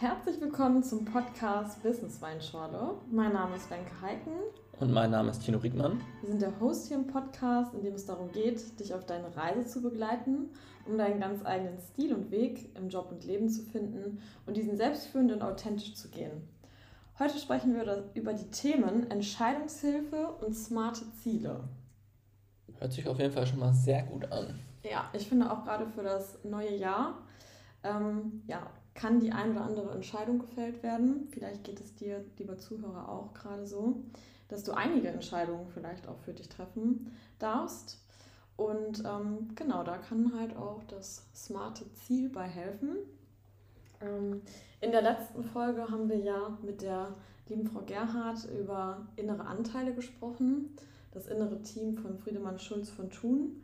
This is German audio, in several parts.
Herzlich willkommen zum Podcast Business Weinschorle. Mein Name ist Wenke Heiken. Und mein Name ist Tino Riedmann. Wir sind der Host hier im Podcast, in dem es darum geht, dich auf deine Reise zu begleiten, um deinen ganz eigenen Stil und Weg im Job und Leben zu finden und diesen selbstführend und authentisch zu gehen. Heute sprechen wir über die Themen Entscheidungshilfe und smarte Ziele. Hört sich auf jeden Fall schon mal sehr gut an. Ja, ich finde auch gerade für das neue Jahr, ähm, ja, kann die ein oder andere Entscheidung gefällt werden. Vielleicht geht es dir, lieber Zuhörer, auch gerade so, dass du einige Entscheidungen vielleicht auch für dich treffen darfst. Und ähm, genau, da kann halt auch das smarte Ziel bei helfen. Ähm, in der letzten Folge haben wir ja mit der lieben Frau Gerhardt über innere Anteile gesprochen, das innere Team von Friedemann Schulz von Thun.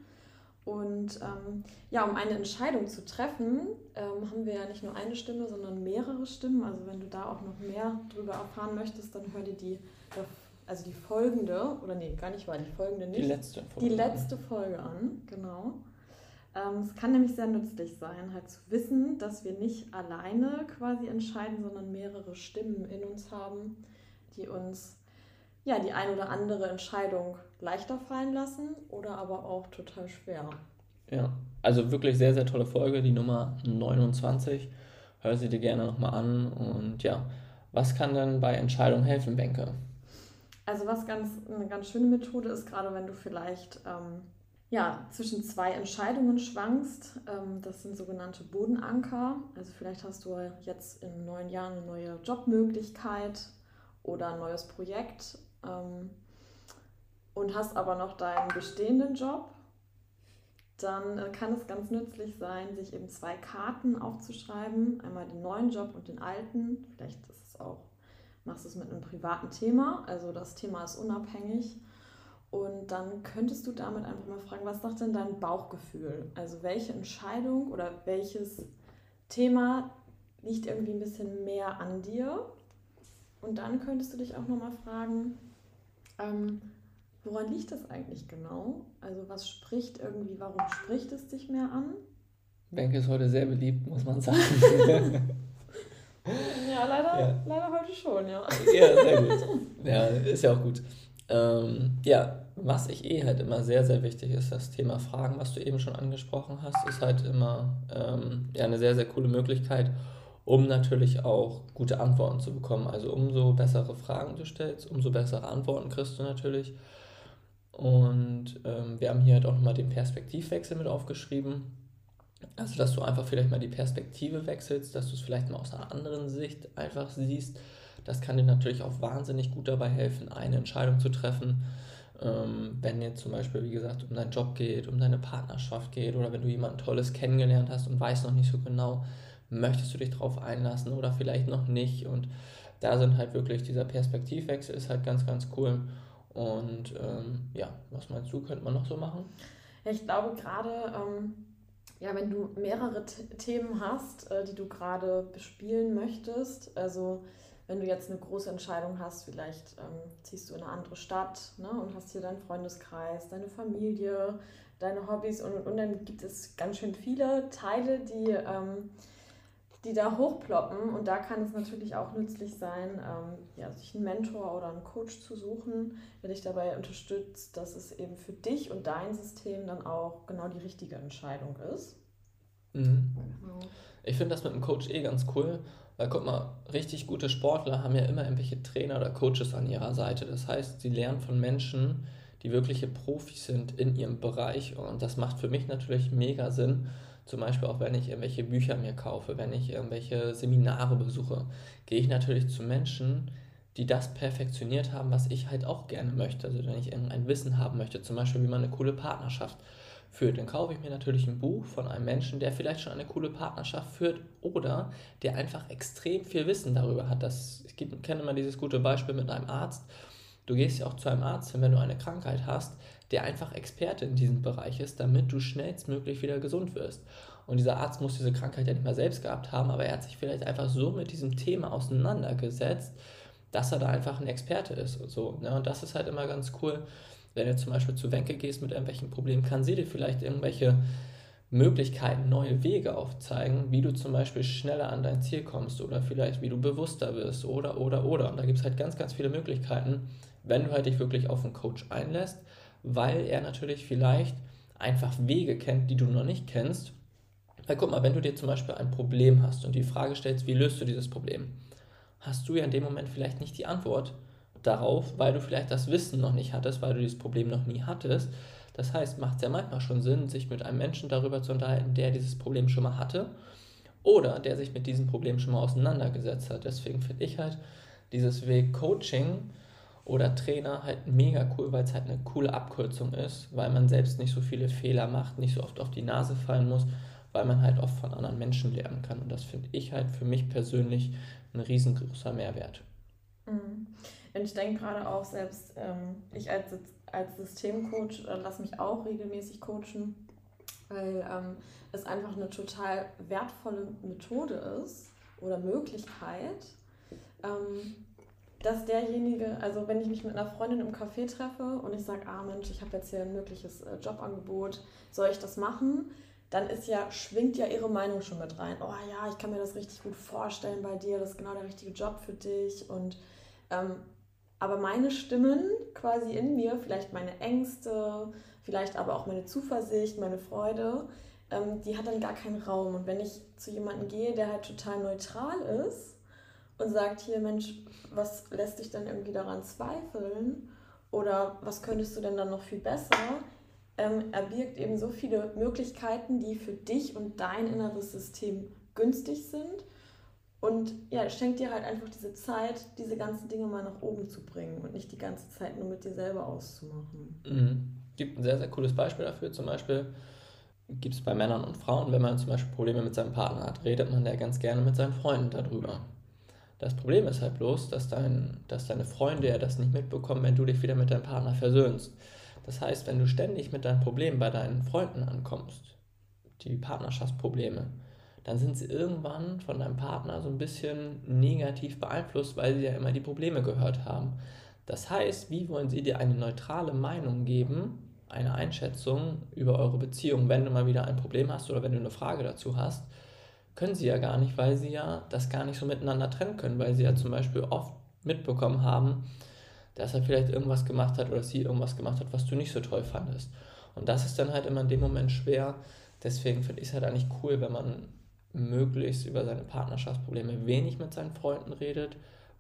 Und ähm, ja, um eine Entscheidung zu treffen, ähm, haben wir ja nicht nur eine Stimme, sondern mehrere Stimmen. Also wenn du da auch noch mehr drüber erfahren möchtest, dann hör dir die, also die folgende, oder nee, gar nicht wahr, die folgende nicht. Die letzte Folge. Die letzte Folge an, genau. Ähm, es kann nämlich sehr nützlich sein, halt zu wissen, dass wir nicht alleine quasi entscheiden, sondern mehrere Stimmen in uns haben, die uns ja die ein oder andere Entscheidung leichter fallen lassen oder aber auch total schwer. Ja, also wirklich sehr, sehr tolle Folge, die Nummer 29. Hör sie dir gerne nochmal an. Und ja, was kann denn bei Entscheidungen helfen, Benke? Also was ganz eine ganz schöne Methode ist, gerade wenn du vielleicht ähm, ja, zwischen zwei Entscheidungen schwankst. Ähm, das sind sogenannte Bodenanker. Also vielleicht hast du jetzt im neuen Jahr eine neue Jobmöglichkeit oder ein neues Projekt ähm, und hast aber noch deinen bestehenden Job. Dann äh, kann es ganz nützlich sein, sich eben zwei Karten aufzuschreiben. Einmal den neuen Job und den alten. Vielleicht ist es auch, machst du es mit einem privaten Thema. Also das Thema ist unabhängig und dann könntest du damit einfach mal fragen, was sagt denn dein Bauchgefühl? Also welche Entscheidung oder welches Thema liegt irgendwie ein bisschen mehr an dir? Und dann könntest du dich auch nochmal fragen, ähm, woran liegt das eigentlich genau? Also was spricht irgendwie, warum spricht es dich mehr an? Benke ist heute sehr beliebt, muss man sagen. ja, leider, ja. leider heute schon, ja. Ja, sehr gut. Ja, ist ja auch gut. Ähm, ja, was ich eh halt immer sehr, sehr wichtig ist, das Thema Fragen, was du eben schon angesprochen hast, ist halt immer ähm, ja, eine sehr, sehr coole Möglichkeit, um natürlich auch gute Antworten zu bekommen. Also umso bessere Fragen du stellst, umso bessere Antworten kriegst du natürlich. Und ähm, wir haben hier halt auch nochmal den Perspektivwechsel mit aufgeschrieben. Also, dass du einfach vielleicht mal die Perspektive wechselst, dass du es vielleicht mal aus einer anderen Sicht einfach siehst. Das kann dir natürlich auch wahnsinnig gut dabei helfen, eine Entscheidung zu treffen ähm, wenn jetzt zum Beispiel, wie gesagt, um deinen Job geht, um deine Partnerschaft geht oder wenn du jemanden Tolles kennengelernt hast und weißt noch nicht so genau, möchtest du dich darauf einlassen oder vielleicht noch nicht. Und da sind halt wirklich dieser Perspektivwechsel ist halt ganz, ganz cool. Und ähm, ja, was meinst du, könnte man noch so machen? Ich glaube gerade, ähm, ja, wenn du mehrere Themen hast, äh, die du gerade bespielen möchtest, also wenn du jetzt eine große Entscheidung hast, vielleicht ähm, ziehst du in eine andere Stadt ne, und hast hier deinen Freundeskreis, deine Familie, deine Hobbys und, und dann gibt es ganz schön viele Teile, die, ähm, die da hochploppen und da kann es natürlich auch nützlich sein, ähm, ja, sich einen Mentor oder einen Coach zu suchen, der dich dabei unterstützt, dass es eben für dich und dein System dann auch genau die richtige Entscheidung ist. Mhm. Genau. Ich finde das mit dem Coach eh ganz cool, weil guck mal, richtig gute Sportler haben ja immer irgendwelche Trainer oder Coaches an ihrer Seite. Das heißt, sie lernen von Menschen, die wirkliche Profis sind in ihrem Bereich. Und das macht für mich natürlich mega Sinn. Zum Beispiel auch, wenn ich irgendwelche Bücher mir kaufe, wenn ich irgendwelche Seminare besuche, gehe ich natürlich zu Menschen, die das perfektioniert haben, was ich halt auch gerne möchte. Also wenn ich irgendein Wissen haben möchte, zum Beispiel, wie man eine coole Partnerschaft führt, dann kaufe ich mir natürlich ein Buch von einem Menschen, der vielleicht schon eine coole Partnerschaft führt oder der einfach extrem viel Wissen darüber hat. Das, ich kenne immer dieses gute Beispiel mit einem Arzt. Du gehst ja auch zu einem Arzt, wenn du eine Krankheit hast, der einfach Experte in diesem Bereich ist, damit du schnellstmöglich wieder gesund wirst. Und dieser Arzt muss diese Krankheit ja nicht mal selbst gehabt haben, aber er hat sich vielleicht einfach so mit diesem Thema auseinandergesetzt, dass er da einfach ein Experte ist und so. Ne? Und das ist halt immer ganz cool, wenn du zum Beispiel zu Wenke gehst mit irgendwelchen Problemen, kann sie dir vielleicht irgendwelche Möglichkeiten, neue Wege aufzeigen, wie du zum Beispiel schneller an dein Ziel kommst oder vielleicht wie du bewusster wirst oder, oder, oder. Und da gibt es halt ganz, ganz viele Möglichkeiten, wenn du halt dich wirklich auf einen Coach einlässt, weil er natürlich vielleicht einfach Wege kennt, die du noch nicht kennst. Weil guck mal, wenn du dir zum Beispiel ein Problem hast und die Frage stellst, wie löst du dieses Problem, hast du ja in dem Moment vielleicht nicht die Antwort darauf, weil du vielleicht das Wissen noch nicht hattest, weil du dieses Problem noch nie hattest. Das heißt, macht es ja manchmal schon Sinn, sich mit einem Menschen darüber zu unterhalten, der dieses Problem schon mal hatte oder der sich mit diesem Problem schon mal auseinandergesetzt hat. Deswegen finde ich halt dieses Weg Coaching oder Trainer halt mega cool, weil es halt eine coole Abkürzung ist, weil man selbst nicht so viele Fehler macht, nicht so oft auf die Nase fallen muss, weil man halt oft von anderen Menschen lernen kann. Und das finde ich halt für mich persönlich ein riesengroßer Mehrwert. Mhm. Und ich denke gerade auch selbst, ähm, ich als, als Systemcoach äh, lasse mich auch regelmäßig coachen, weil ähm, es einfach eine total wertvolle Methode ist oder Möglichkeit, ähm, dass derjenige, also wenn ich mich mit einer Freundin im Café treffe und ich sage, ah Mensch, ich habe jetzt hier ein mögliches äh, Jobangebot, soll ich das machen? Dann ist ja, schwingt ja ihre Meinung schon mit rein. Oh ja, ich kann mir das richtig gut vorstellen bei dir, das ist genau der richtige Job für dich. Und ähm, aber meine Stimmen quasi in mir, vielleicht meine Ängste, vielleicht aber auch meine Zuversicht, meine Freude, ähm, die hat dann gar keinen Raum. Und wenn ich zu jemandem gehe, der halt total neutral ist und sagt, hier Mensch, was lässt dich dann irgendwie daran zweifeln? Oder was könntest du denn dann noch viel besser? Ähm, er birgt eben so viele Möglichkeiten, die für dich und dein inneres System günstig sind und ja, schenkt dir halt einfach diese Zeit, diese ganzen Dinge mal nach oben zu bringen und nicht die ganze Zeit nur mit dir selber auszumachen. Mhm. Gibt ein sehr, sehr cooles Beispiel dafür. Zum Beispiel gibt es bei Männern und Frauen, wenn man zum Beispiel Probleme mit seinem Partner hat, redet man ja ganz gerne mit seinen Freunden darüber. Das Problem ist halt bloß, dass, dein, dass deine Freunde ja das nicht mitbekommen, wenn du dich wieder mit deinem Partner versöhnst. Das heißt, wenn du ständig mit deinen Problemen bei deinen Freunden ankommst, die Partnerschaftsprobleme, dann sind sie irgendwann von deinem Partner so ein bisschen negativ beeinflusst, weil sie ja immer die Probleme gehört haben. Das heißt, wie wollen sie dir eine neutrale Meinung geben, eine Einschätzung über eure Beziehung, wenn du mal wieder ein Problem hast oder wenn du eine Frage dazu hast? Können sie ja gar nicht, weil sie ja das gar nicht so miteinander trennen können, weil sie ja zum Beispiel oft mitbekommen haben, dass er vielleicht irgendwas gemacht hat oder sie irgendwas gemacht hat, was du nicht so toll fandest. Und das ist dann halt immer in dem Moment schwer. Deswegen finde ich es halt eigentlich cool, wenn man möglichst über seine Partnerschaftsprobleme wenig mit seinen Freunden redet,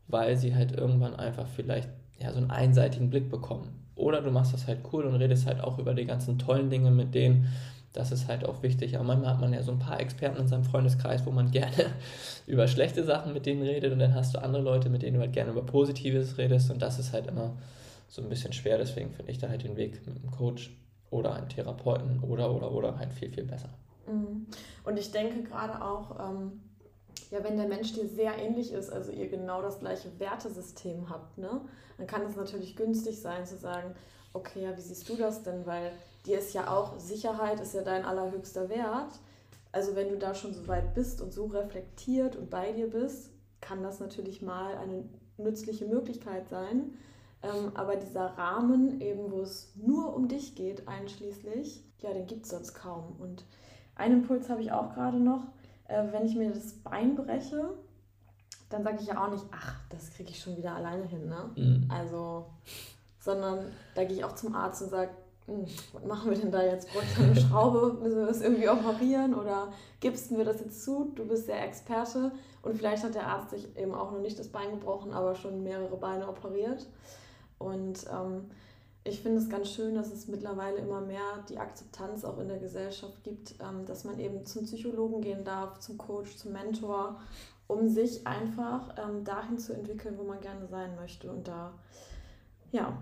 weil sie halt irgendwann einfach vielleicht ja, so einen einseitigen Blick bekommen. Oder du machst das halt cool und redest halt auch über die ganzen tollen Dinge mit denen. Das ist halt auch wichtig. Aber manchmal hat man ja so ein paar Experten in seinem Freundeskreis, wo man gerne über schlechte Sachen mit denen redet und dann hast du andere Leute, mit denen du halt gerne über Positives redest und das ist halt immer so ein bisschen schwer. Deswegen finde ich da halt den Weg mit einem Coach oder einem Therapeuten oder oder oder halt viel, viel besser. Mhm. Und ich denke gerade auch, ähm, ja, wenn der Mensch dir sehr ähnlich ist, also ihr genau das gleiche Wertesystem habt, ne, dann kann es natürlich günstig sein zu sagen, okay, ja, wie siehst du das denn? Weil dir ist ja auch Sicherheit ist ja dein allerhöchster Wert. Also wenn du da schon so weit bist und so reflektiert und bei dir bist, kann das natürlich mal eine nützliche Möglichkeit sein. Ähm, aber dieser Rahmen, eben wo es nur um dich geht, einschließlich, ja, den gibt es sonst kaum. Und ein Impuls habe ich auch gerade noch. Äh, wenn ich mir das Bein breche, dann sage ich ja auch nicht, ach, das kriege ich schon wieder alleine hin. Ne? Mhm. Also, sondern da gehe ich auch zum Arzt und sage, was machen wir denn da jetzt? Bräuchte eine Schraube? Müssen wir das irgendwie operieren? Oder gibst wir das jetzt zu? Du bist der Experte und vielleicht hat der Arzt sich eben auch noch nicht das Bein gebrochen, aber schon mehrere Beine operiert. Und ähm, ich finde es ganz schön, dass es mittlerweile immer mehr die Akzeptanz auch in der Gesellschaft gibt, ähm, dass man eben zum Psychologen gehen darf, zum Coach, zum Mentor, um sich einfach ähm, dahin zu entwickeln, wo man gerne sein möchte und da, ja,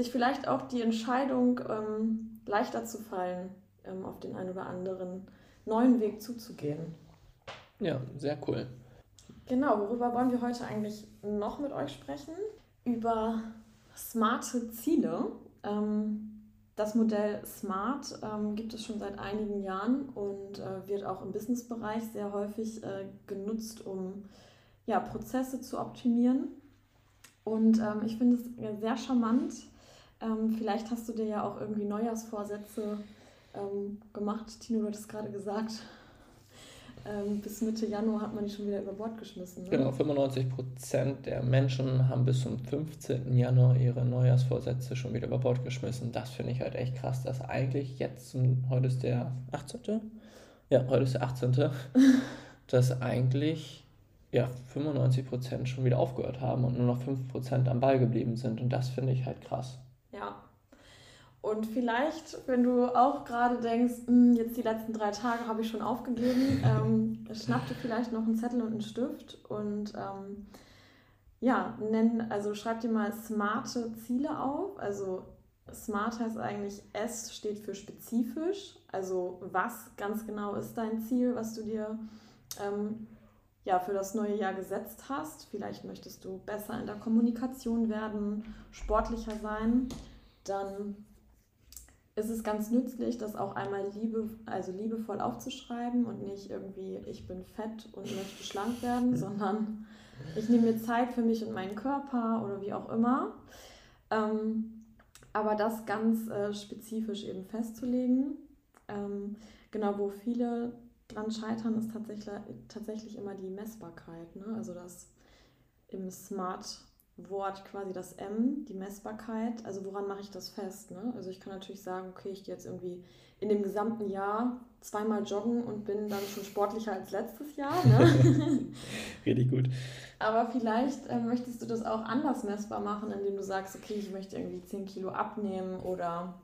sich vielleicht auch die Entscheidung ähm, leichter zu fallen, auf den einen oder anderen neuen Weg zuzugehen. Ja, sehr cool. Genau, worüber wollen wir heute eigentlich noch mit euch sprechen? Über smarte Ziele. Ähm, das Modell Smart ähm, gibt es schon seit einigen Jahren und äh, wird auch im Businessbereich sehr häufig äh, genutzt, um ja, Prozesse zu optimieren. Und ähm, ich finde es sehr charmant. Ähm, vielleicht hast du dir ja auch irgendwie Neujahrsvorsätze ähm, gemacht. Tino, du hattest gerade gesagt, ähm, bis Mitte Januar hat man die schon wieder über Bord geschmissen. Ne? Genau, 95 Prozent der Menschen haben bis zum 15. Januar ihre Neujahrsvorsätze schon wieder über Bord geschmissen. Das finde ich halt echt krass, dass eigentlich jetzt, heute ist der 18. Ja, heute ist der 18. dass eigentlich ja, 95 Prozent schon wieder aufgehört haben und nur noch 5 Prozent am Ball geblieben sind. Und das finde ich halt krass. Und vielleicht, wenn du auch gerade denkst, hm, jetzt die letzten drei Tage habe ich schon aufgegeben, ähm, schnapp dir vielleicht noch einen Zettel und einen Stift und ähm, ja, nenn, also schreib dir mal smarte Ziele auf. Also smart heißt eigentlich, S steht für spezifisch. Also was ganz genau ist dein Ziel, was du dir ähm, ja, für das neue Jahr gesetzt hast. Vielleicht möchtest du besser in der Kommunikation werden, sportlicher sein. Dann ist es ganz nützlich, das auch einmal liebe, also liebevoll aufzuschreiben und nicht irgendwie, ich bin fett und möchte schlank werden, sondern ich nehme mir Zeit für mich und meinen Körper oder wie auch immer. Ähm, aber das ganz äh, spezifisch eben festzulegen. Ähm, genau, wo viele dran scheitern, ist tatsächlich, tatsächlich immer die Messbarkeit. Ne? Also das im Smart Wort quasi das M, die Messbarkeit. Also woran mache ich das fest? Ne? Also ich kann natürlich sagen, okay, ich gehe jetzt irgendwie in dem gesamten Jahr zweimal joggen und bin dann schon sportlicher als letztes Jahr. Ne? Richtig gut. Aber vielleicht äh, möchtest du das auch anders messbar machen, indem du sagst, okay, ich möchte irgendwie 10 Kilo abnehmen oder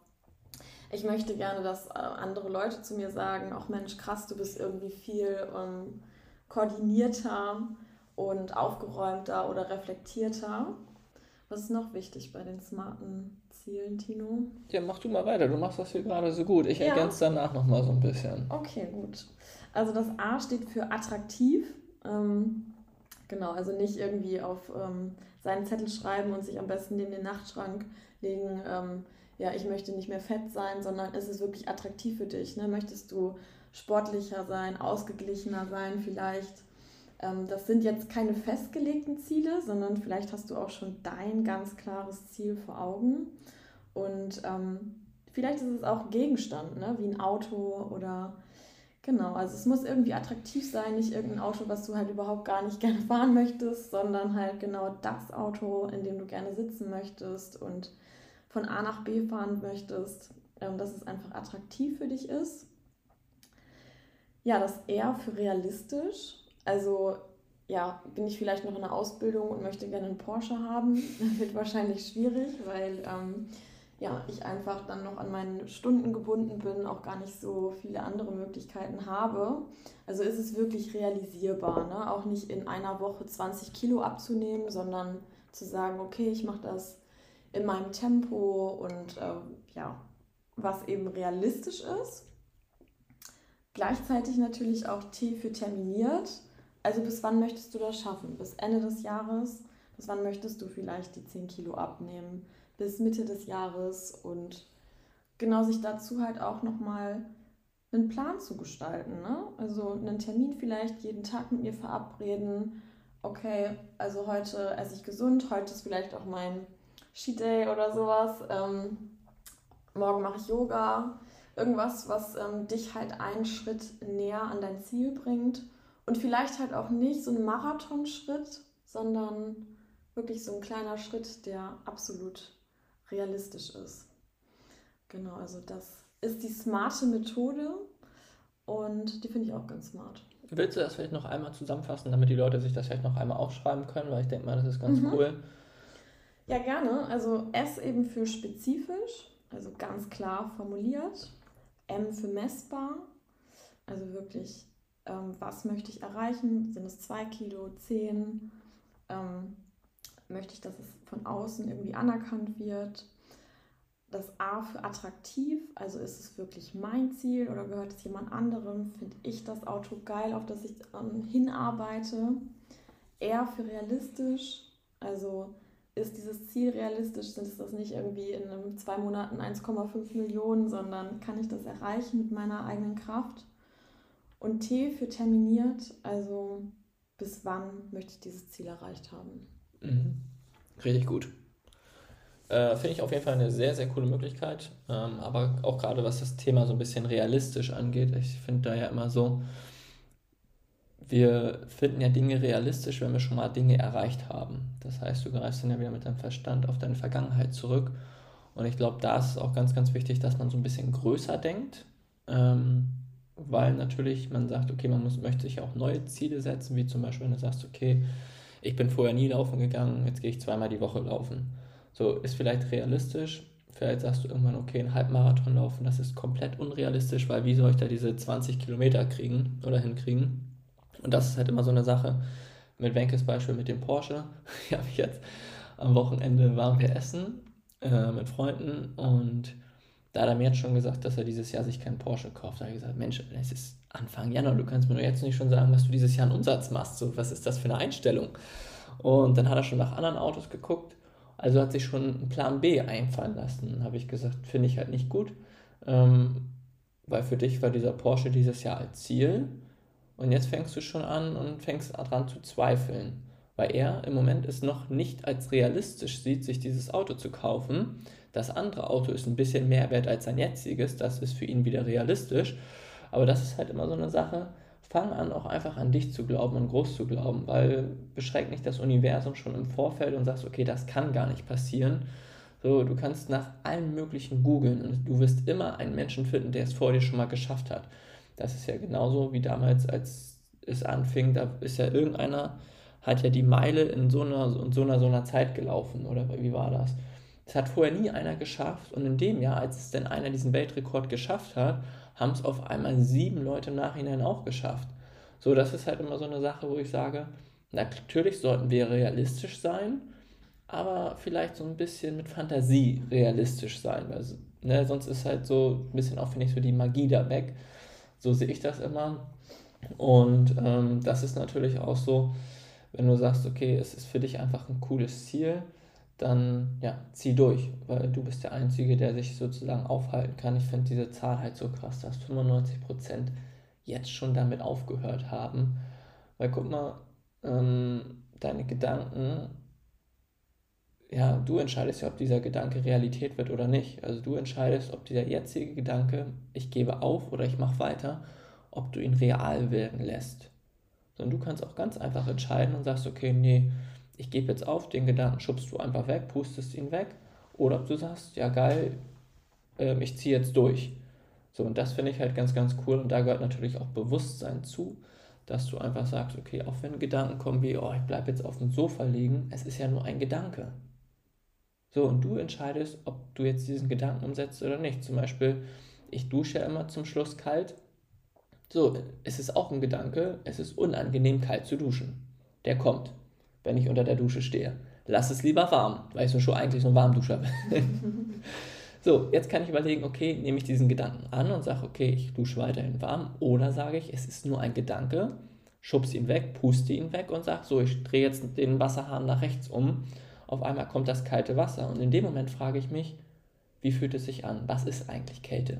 ich möchte gerne, dass äh, andere Leute zu mir sagen, auch Mensch, krass, du bist irgendwie viel ähm, koordinierter und aufgeräumter oder reflektierter. Was ist noch wichtig bei den smarten Zielen, Tino? Ja, mach du mal weiter. Du machst das hier gerade so gut. Ich ja. ergänze danach nochmal so ein bisschen. Okay, gut. Also das A steht für attraktiv. Ähm, genau, also nicht irgendwie auf ähm, seinen Zettel schreiben und sich am besten neben den Nachtschrank legen. Ähm, ja, ich möchte nicht mehr fett sein, sondern ist es wirklich attraktiv für dich? Ne? Möchtest du sportlicher sein, ausgeglichener sein vielleicht? Ähm, das sind jetzt keine festgelegten Ziele, sondern vielleicht hast du auch schon dein ganz klares Ziel vor Augen. Und ähm, vielleicht ist es auch Gegenstand, ne? wie ein Auto oder genau. Also es muss irgendwie attraktiv sein, nicht irgendein Auto, was du halt überhaupt gar nicht gerne fahren möchtest, sondern halt genau das Auto, in dem du gerne sitzen möchtest und von A nach B fahren möchtest, ähm, dass es einfach attraktiv für dich ist. Ja, das R für realistisch. Also ja, bin ich vielleicht noch in der Ausbildung und möchte gerne einen Porsche haben. Das wird wahrscheinlich schwierig, weil ähm, ja, ich einfach dann noch an meinen Stunden gebunden bin, auch gar nicht so viele andere Möglichkeiten habe. Also ist es wirklich realisierbar, ne? auch nicht in einer Woche 20 Kilo abzunehmen, sondern zu sagen, okay, ich mache das in meinem Tempo und äh, ja, was eben realistisch ist. Gleichzeitig natürlich auch T für terminiert. Also bis wann möchtest du das schaffen? Bis Ende des Jahres? Bis wann möchtest du vielleicht die 10 Kilo abnehmen? Bis Mitte des Jahres und genau sich dazu halt auch nochmal einen Plan zu gestalten. Ne? Also einen Termin vielleicht jeden Tag mit mir verabreden. Okay, also heute esse ich gesund, heute ist vielleicht auch mein Sheet Day oder sowas. Ähm, morgen mache ich Yoga. Irgendwas, was ähm, dich halt einen Schritt näher an dein Ziel bringt und vielleicht halt auch nicht so ein Marathonschritt, sondern wirklich so ein kleiner Schritt, der absolut realistisch ist. Genau, also das ist die smarte Methode und die finde ich auch ganz smart. Willst du das vielleicht noch einmal zusammenfassen, damit die Leute sich das vielleicht noch einmal aufschreiben können? Weil ich denke mal, das ist ganz mhm. cool. Ja, gerne. Also S eben für spezifisch, also ganz klar formuliert. M für messbar, also wirklich ähm, was möchte ich erreichen? Sind es zwei Kilo, zehn? Ähm, möchte ich, dass es von außen irgendwie anerkannt wird? Das A für attraktiv, also ist es wirklich mein Ziel oder gehört es jemand anderem? Finde ich das Auto geil, auf das ich ähm, hinarbeite? R für realistisch, also ist dieses Ziel realistisch? Sind es das nicht irgendwie in zwei Monaten 1,5 Millionen, sondern kann ich das erreichen mit meiner eigenen Kraft? Und T für terminiert, also bis wann möchte ich dieses Ziel erreicht haben. Mhm. Richtig gut. Äh, Finde ich auf jeden Fall eine sehr, sehr coole Möglichkeit. Ähm, aber auch gerade was das Thema so ein bisschen realistisch angeht. Ich finde da ja immer so, wir finden ja Dinge realistisch, wenn wir schon mal Dinge erreicht haben. Das heißt, du greifst dann ja wieder mit deinem Verstand auf deine Vergangenheit zurück. Und ich glaube, da ist es auch ganz, ganz wichtig, dass man so ein bisschen größer denkt. Ähm, weil natürlich man sagt, okay, man muss, möchte sich auch neue Ziele setzen, wie zum Beispiel, wenn du sagst, okay, ich bin vorher nie laufen gegangen, jetzt gehe ich zweimal die Woche laufen. So ist vielleicht realistisch. Vielleicht sagst du irgendwann, okay, ein Halbmarathon laufen, das ist komplett unrealistisch, weil wie soll ich da diese 20 Kilometer kriegen oder hinkriegen? Und das ist halt immer so eine Sache. Mit Wenkes Beispiel mit dem Porsche. Ich habe jetzt am Wochenende waren wir essen äh, mit Freunden und da hat er mir jetzt schon gesagt, dass er dieses Jahr sich keinen Porsche kauft. Da habe ich gesagt, Mensch, es ist Anfang Januar, du kannst mir nur jetzt nicht schon sagen, dass du dieses Jahr einen Umsatz machst. So, was ist das für eine Einstellung? Und dann hat er schon nach anderen Autos geguckt. Also hat sich schon einen Plan B einfallen lassen. Habe ich gesagt, finde ich halt nicht gut. Ähm, weil für dich war dieser Porsche dieses Jahr als Ziel. Und jetzt fängst du schon an und fängst daran zu zweifeln. Weil er im Moment es noch nicht als realistisch sieht, sich dieses Auto zu kaufen. Das andere Auto ist ein bisschen mehr wert als sein jetziges. Das ist für ihn wieder realistisch. Aber das ist halt immer so eine Sache. Fang an, auch einfach an dich zu glauben und groß zu glauben, weil beschränkt nicht das Universum schon im Vorfeld und sagst, okay, das kann gar nicht passieren. So, du kannst nach allen möglichen googeln und du wirst immer einen Menschen finden, der es vor dir schon mal geschafft hat. Das ist ja genauso wie damals, als es anfing, da ist ja irgendeiner, hat ja die Meile in so einer, in so einer, so einer Zeit gelaufen, oder wie war das? Das hat vorher nie einer geschafft und in dem Jahr, als es denn einer diesen Weltrekord geschafft hat, haben es auf einmal sieben Leute im Nachhinein auch geschafft. So, das ist halt immer so eine Sache, wo ich sage, natürlich sollten wir realistisch sein, aber vielleicht so ein bisschen mit Fantasie realistisch sein, weil ne, sonst ist halt so ein bisschen auch, finde ich, so die Magie da weg. So sehe ich das immer. Und ähm, das ist natürlich auch so, wenn du sagst, okay, es ist für dich einfach ein cooles Ziel, dann ja, zieh durch, weil du bist der Einzige, der sich sozusagen aufhalten kann. Ich finde diese Zahl halt so krass, dass 95% jetzt schon damit aufgehört haben. Weil guck mal, ähm, deine Gedanken, ja, du entscheidest ja, ob dieser Gedanke Realität wird oder nicht. Also du entscheidest, ob dieser jetzige Gedanke, ich gebe auf oder ich mache weiter, ob du ihn real werden lässt. Sondern du kannst auch ganz einfach entscheiden und sagst, okay, nee, ich gebe jetzt auf, den Gedanken schubst du einfach weg, pustest ihn weg. Oder ob du sagst, ja geil, äh, ich ziehe jetzt durch. So, und das finde ich halt ganz, ganz cool. Und da gehört natürlich auch Bewusstsein zu, dass du einfach sagst, okay, auch wenn Gedanken kommen wie, oh, ich bleibe jetzt auf dem Sofa liegen, es ist ja nur ein Gedanke. So, und du entscheidest, ob du jetzt diesen Gedanken umsetzt oder nicht. Zum Beispiel, ich dusche ja immer zum Schluss kalt. So, es ist auch ein Gedanke, es ist unangenehm kalt zu duschen. Der kommt wenn ich unter der Dusche stehe. Lass es lieber warm, weil ich so schon eigentlich so ein Warmduscher bin. so, jetzt kann ich überlegen, okay, nehme ich diesen Gedanken an und sage, okay, ich dusche weiterhin warm oder sage ich, es ist nur ein Gedanke, schubse ihn weg, puste ihn weg und sage, so, ich drehe jetzt den Wasserhahn nach rechts um. Auf einmal kommt das kalte Wasser und in dem Moment frage ich mich, wie fühlt es sich an? Was ist eigentlich Kälte?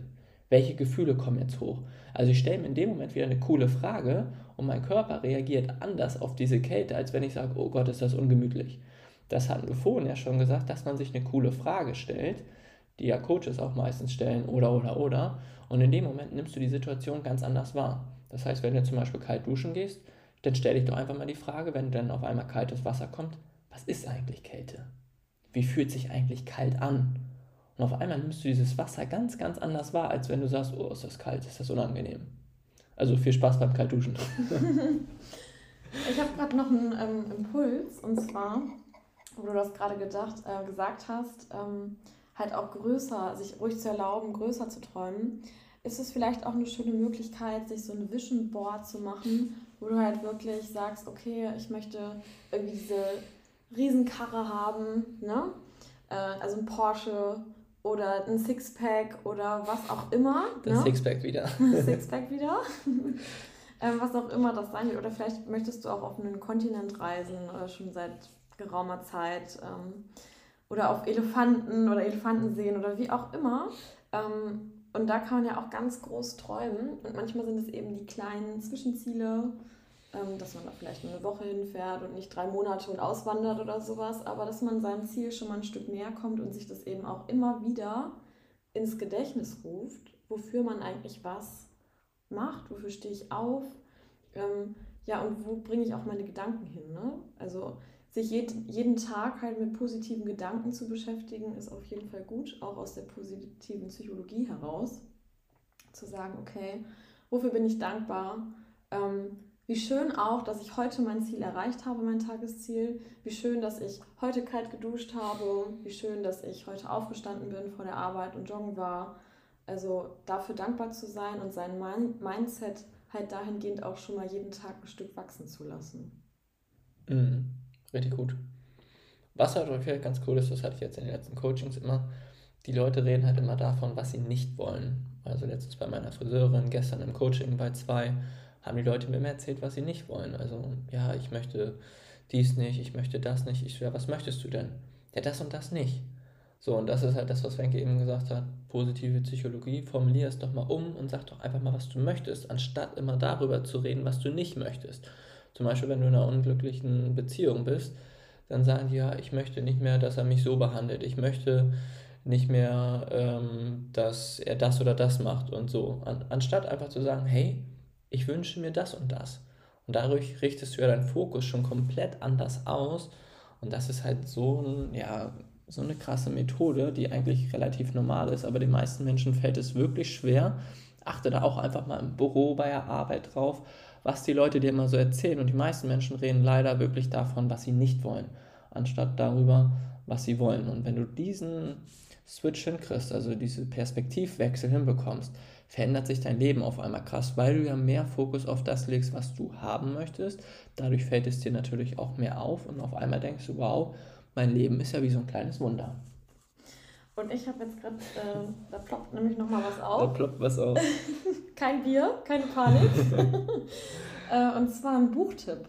Welche Gefühle kommen jetzt hoch? Also ich stelle mir in dem Moment wieder eine coole Frage und mein Körper reagiert anders auf diese Kälte, als wenn ich sage, oh Gott, ist das ungemütlich. Das hatten wir vorhin ja schon gesagt, dass man sich eine coole Frage stellt, die ja Coaches auch meistens stellen, oder, oder, oder. Und in dem Moment nimmst du die Situation ganz anders wahr. Das heißt, wenn du zum Beispiel kalt duschen gehst, dann stell dich doch einfach mal die Frage, wenn dann auf einmal kaltes Wasser kommt, was ist eigentlich Kälte? Wie fühlt sich eigentlich kalt an? Und auf einmal nimmst du dieses Wasser ganz, ganz anders wahr, als wenn du sagst, oh, ist das kalt, ist das unangenehm. Also viel Spaß beim Kaltduschen. ich habe gerade noch einen ähm, Impuls und zwar, wo du das gerade gedacht, äh, gesagt hast, ähm, halt auch größer, sich ruhig zu erlauben, größer zu träumen, ist es vielleicht auch eine schöne Möglichkeit, sich so ein Vision Board zu machen, wo du halt wirklich sagst, okay, ich möchte irgendwie diese Riesenkarre haben, ne? Äh, also ein Porsche oder ein Sixpack oder was auch immer. Das ne? Sixpack wieder. Sixpack wieder. ähm, was auch immer das sein wird. Oder vielleicht möchtest du auch auf einen Kontinent reisen, äh, schon seit geraumer Zeit. Ähm, oder auf Elefanten oder Elefanten sehen oder wie auch immer. Ähm, und da kann man ja auch ganz groß träumen. Und manchmal sind es eben die kleinen Zwischenziele, dass man da vielleicht nur eine Woche hinfährt und nicht drei Monate und auswandert oder sowas, aber dass man seinem Ziel schon mal ein Stück näher kommt und sich das eben auch immer wieder ins Gedächtnis ruft, wofür man eigentlich was macht, wofür stehe ich auf, ähm, ja, und wo bringe ich auch meine Gedanken hin. Ne? Also sich jed jeden Tag halt mit positiven Gedanken zu beschäftigen, ist auf jeden Fall gut, auch aus der positiven Psychologie heraus. Zu sagen, okay, wofür bin ich dankbar? Ähm, wie schön auch, dass ich heute mein Ziel erreicht habe, mein Tagesziel. Wie schön, dass ich heute kalt geduscht habe. Wie schön, dass ich heute aufgestanden bin vor der Arbeit und joggen war. Also dafür dankbar zu sein und sein Mindset halt dahingehend auch schon mal jeden Tag ein Stück wachsen zu lassen. Mhm. Richtig gut. Was halt vielleicht ganz cool ist, das hatte ich jetzt in den letzten Coachings immer, die Leute reden halt immer davon, was sie nicht wollen. Also letztens bei meiner Friseurin, gestern im Coaching bei zwei haben die Leute mir immer erzählt, was sie nicht wollen. Also, ja, ich möchte dies nicht, ich möchte das nicht. Ich ja, was möchtest du denn? Ja, das und das nicht. So, und das ist halt das, was Wenke eben gesagt hat. Positive Psychologie, formulier es doch mal um und sag doch einfach mal, was du möchtest, anstatt immer darüber zu reden, was du nicht möchtest. Zum Beispiel, wenn du in einer unglücklichen Beziehung bist, dann sagen die ja, ich möchte nicht mehr, dass er mich so behandelt. Ich möchte nicht mehr, ähm, dass er das oder das macht und so. An, anstatt einfach zu sagen, hey, ich wünsche mir das und das. Und dadurch richtest du ja deinen Fokus schon komplett anders aus. Und das ist halt so, ein, ja, so eine krasse Methode, die eigentlich relativ normal ist, aber den meisten Menschen fällt es wirklich schwer. Achte da auch einfach mal im Büro bei der Arbeit drauf, was die Leute dir immer so erzählen. Und die meisten Menschen reden leider wirklich davon, was sie nicht wollen, anstatt darüber, was sie wollen. Und wenn du diesen Switch hinkriegst, also diese Perspektivwechsel hinbekommst, verändert sich dein Leben auf einmal krass, weil du ja mehr Fokus auf das legst, was du haben möchtest. Dadurch fällt es dir natürlich auch mehr auf und auf einmal denkst du, wow, mein Leben ist ja wie so ein kleines Wunder. Und ich habe jetzt gerade, äh, da ploppt nämlich nochmal was auf. Da ploppt was auf. Kein Bier, keine Panik. äh, und zwar ein Buchtipp.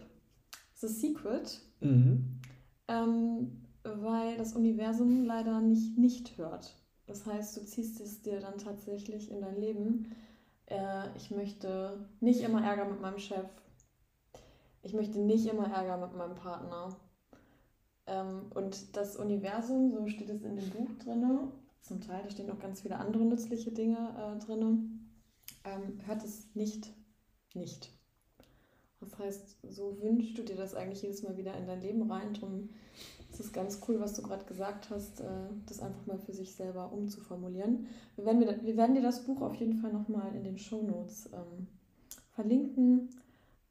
The Secret. Mhm. Ähm, weil das Universum leider nicht nicht hört. Das heißt, du ziehst es dir dann tatsächlich in dein Leben. Äh, ich möchte nicht immer Ärger mit meinem Chef. Ich möchte nicht immer Ärger mit meinem Partner. Ähm, und das Universum, so steht es in dem Buch drin, zum Teil, da stehen noch ganz viele andere nützliche Dinge äh, drin, ähm, hört es nicht, nicht. Das heißt, so wünschst du dir das eigentlich jedes Mal wieder in dein Leben rein. Drum es ist ganz cool, was du gerade gesagt hast, äh, das einfach mal für sich selber umzuformulieren. Wir werden, wir werden dir das Buch auf jeden Fall nochmal in den Show Notes ähm, verlinken.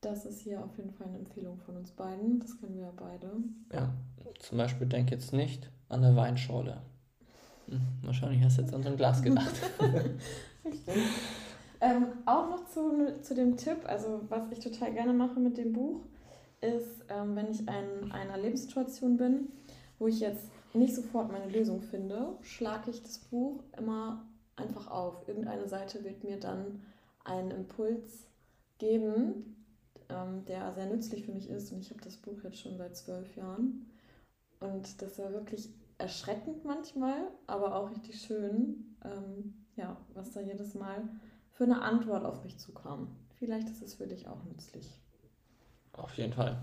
Das ist hier auf jeden Fall eine Empfehlung von uns beiden. Das kennen wir ja beide. Ja, zum Beispiel denk jetzt nicht an eine Weinschorle. Hm, wahrscheinlich hast du jetzt an so ein Glas gedacht. Richtig. Ähm, auch noch zu, zu dem Tipp, also was ich total gerne mache mit dem Buch, ist, ähm, wenn ich in einer Lebenssituation bin, wo ich jetzt nicht sofort meine Lösung finde, schlage ich das Buch immer einfach auf. Irgendeine Seite wird mir dann einen Impuls geben, ähm, der sehr nützlich für mich ist. Und ich habe das Buch jetzt schon seit zwölf Jahren. Und das war wirklich erschreckend manchmal, aber auch richtig schön, ähm, ja, was da jedes Mal für eine Antwort auf mich zukam. Vielleicht ist es für dich auch nützlich. Auf jeden Fall.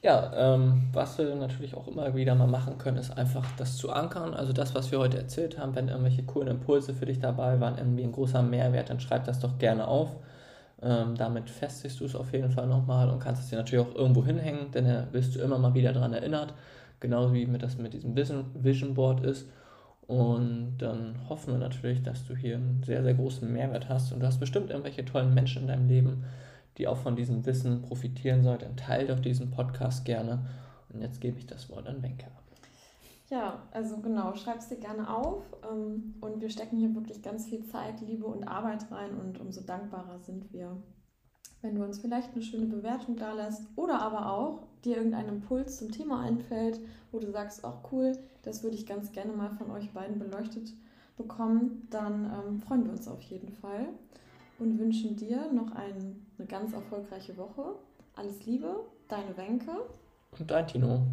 Ja, ähm, was wir natürlich auch immer wieder mal machen können, ist einfach das zu ankern. Also das, was wir heute erzählt haben, wenn irgendwelche coolen Impulse für dich dabei waren, irgendwie ein großer Mehrwert, dann schreib das doch gerne auf. Ähm, damit festigst du es auf jeden Fall nochmal und kannst es dir natürlich auch irgendwo hinhängen, denn da wirst du immer mal wieder daran erinnert. Genauso wie mit das mit diesem Vision Board ist. Und dann hoffen wir natürlich, dass du hier einen sehr, sehr großen Mehrwert hast und du hast bestimmt irgendwelche tollen Menschen in deinem Leben, die auch von diesem Wissen profitieren sollten. Teilt doch diesen Podcast gerne. Und jetzt gebe ich das Wort an Wenke ab. Ja, also genau, schreib es dir gerne auf. Ähm, und wir stecken hier wirklich ganz viel Zeit, Liebe und Arbeit rein und umso dankbarer sind wir, wenn du uns vielleicht eine schöne Bewertung da lässt oder aber auch dir irgendein Impuls zum Thema einfällt, wo du sagst, auch cool, das würde ich ganz gerne mal von euch beiden beleuchtet bekommen, dann ähm, freuen wir uns auf jeden Fall und wünschen dir noch ein, eine ganz erfolgreiche Woche. Alles Liebe, deine Wenke. Und dein Tino.